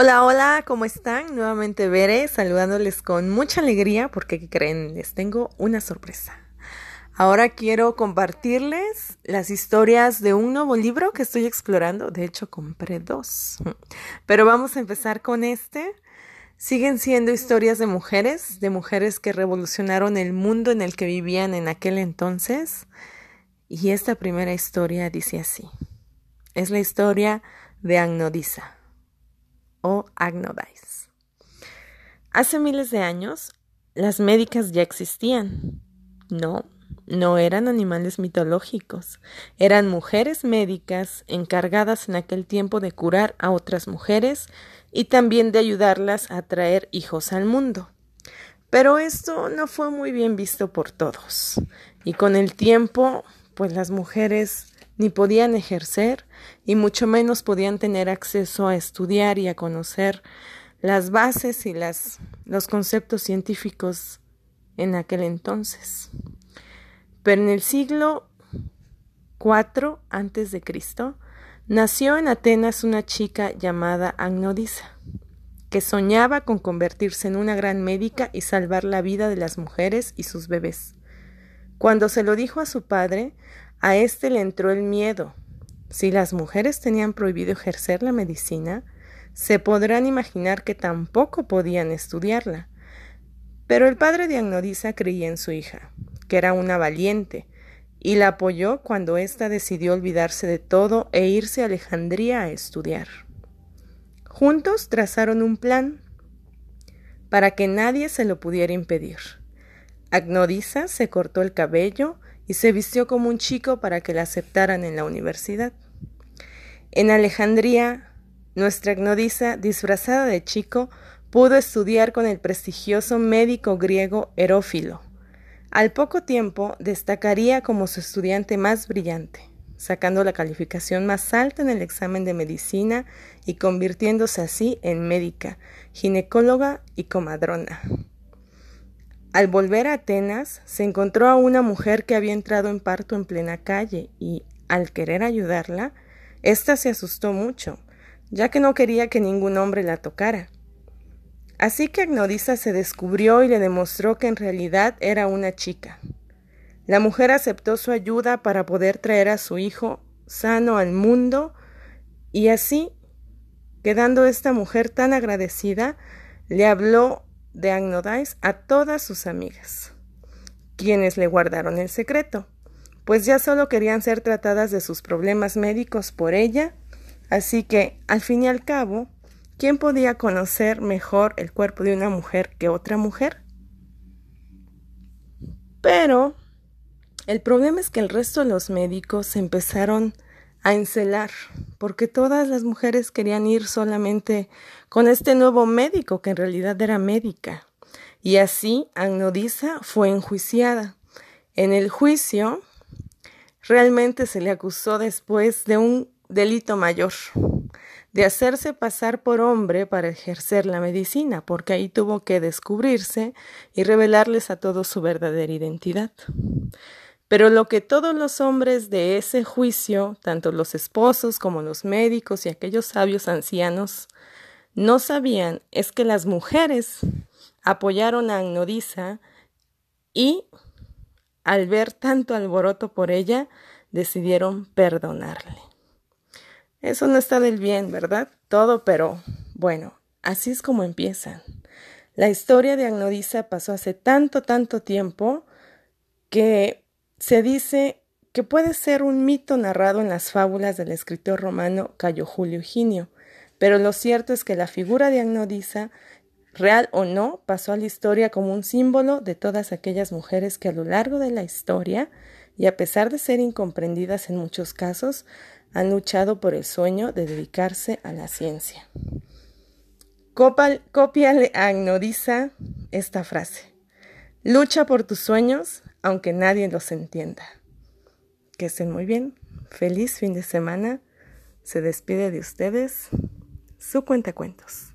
Hola, hola, ¿cómo están? Nuevamente veré saludándoles con mucha alegría porque ¿qué creen? Les tengo una sorpresa. Ahora quiero compartirles las historias de un nuevo libro que estoy explorando. De hecho, compré dos. Pero vamos a empezar con este. Siguen siendo historias de mujeres, de mujeres que revolucionaron el mundo en el que vivían en aquel entonces. Y esta primera historia dice así. Es la historia de Agnodisa Agnodice. Hace miles de años, las médicas ya existían. No, no eran animales mitológicos, eran mujeres médicas encargadas en aquel tiempo de curar a otras mujeres y también de ayudarlas a traer hijos al mundo. Pero esto no fue muy bien visto por todos, y con el tiempo, pues las mujeres ni podían ejercer y mucho menos podían tener acceso a estudiar y a conocer las bases y las, los conceptos científicos en aquel entonces. Pero en el siglo IV antes de Cristo nació en Atenas una chica llamada Agnodisa, que soñaba con convertirse en una gran médica y salvar la vida de las mujeres y sus bebés. Cuando se lo dijo a su padre, a éste le entró el miedo. Si las mujeres tenían prohibido ejercer la medicina, se podrán imaginar que tampoco podían estudiarla. Pero el padre de Agnodisa creía en su hija, que era una valiente, y la apoyó cuando ésta decidió olvidarse de todo e irse a Alejandría a estudiar. Juntos trazaron un plan para que nadie se lo pudiera impedir. Agnodisa se cortó el cabello y se vistió como un chico para que la aceptaran en la universidad. En Alejandría, nuestra Agnodisa, disfrazada de chico, pudo estudiar con el prestigioso médico griego Herófilo. Al poco tiempo destacaría como su estudiante más brillante, sacando la calificación más alta en el examen de medicina y convirtiéndose así en médica, ginecóloga y comadrona. Al volver a Atenas, se encontró a una mujer que había entrado en parto en plena calle y, al querer ayudarla, ésta se asustó mucho, ya que no quería que ningún hombre la tocara. Así que Agnodisa se descubrió y le demostró que en realidad era una chica. La mujer aceptó su ayuda para poder traer a su hijo sano al mundo y así, quedando esta mujer tan agradecida, le habló de Agnodice a todas sus amigas, quienes le guardaron el secreto, pues ya solo querían ser tratadas de sus problemas médicos por ella, así que, al fin y al cabo, ¿quién podía conocer mejor el cuerpo de una mujer que otra mujer? Pero el problema es que el resto de los médicos empezaron a encelar, porque todas las mujeres querían ir solamente con este nuevo médico, que en realidad era médica. Y así Agnodisa fue enjuiciada. En el juicio, realmente se le acusó después de un delito mayor, de hacerse pasar por hombre para ejercer la medicina, porque ahí tuvo que descubrirse y revelarles a todos su verdadera identidad. Pero lo que todos los hombres de ese juicio, tanto los esposos como los médicos y aquellos sabios ancianos, no sabían es que las mujeres apoyaron a Agnodisa y, al ver tanto alboroto por ella, decidieron perdonarle. Eso no está del bien, ¿verdad? Todo, pero bueno, así es como empiezan. La historia de Agnodisa pasó hace tanto, tanto tiempo que se dice que puede ser un mito narrado en las fábulas del escritor romano Cayo Julio Ginio, pero lo cierto es que la figura de Agnodisa, real o no, pasó a la historia como un símbolo de todas aquellas mujeres que a lo largo de la historia, y a pesar de ser incomprendidas en muchos casos, han luchado por el sueño de dedicarse a la ciencia. Cópiale a Agnodisa esta frase. Lucha por tus sueños, aunque nadie los entienda. Que estén muy bien. Feliz fin de semana. Se despide de ustedes su cuentacuentos.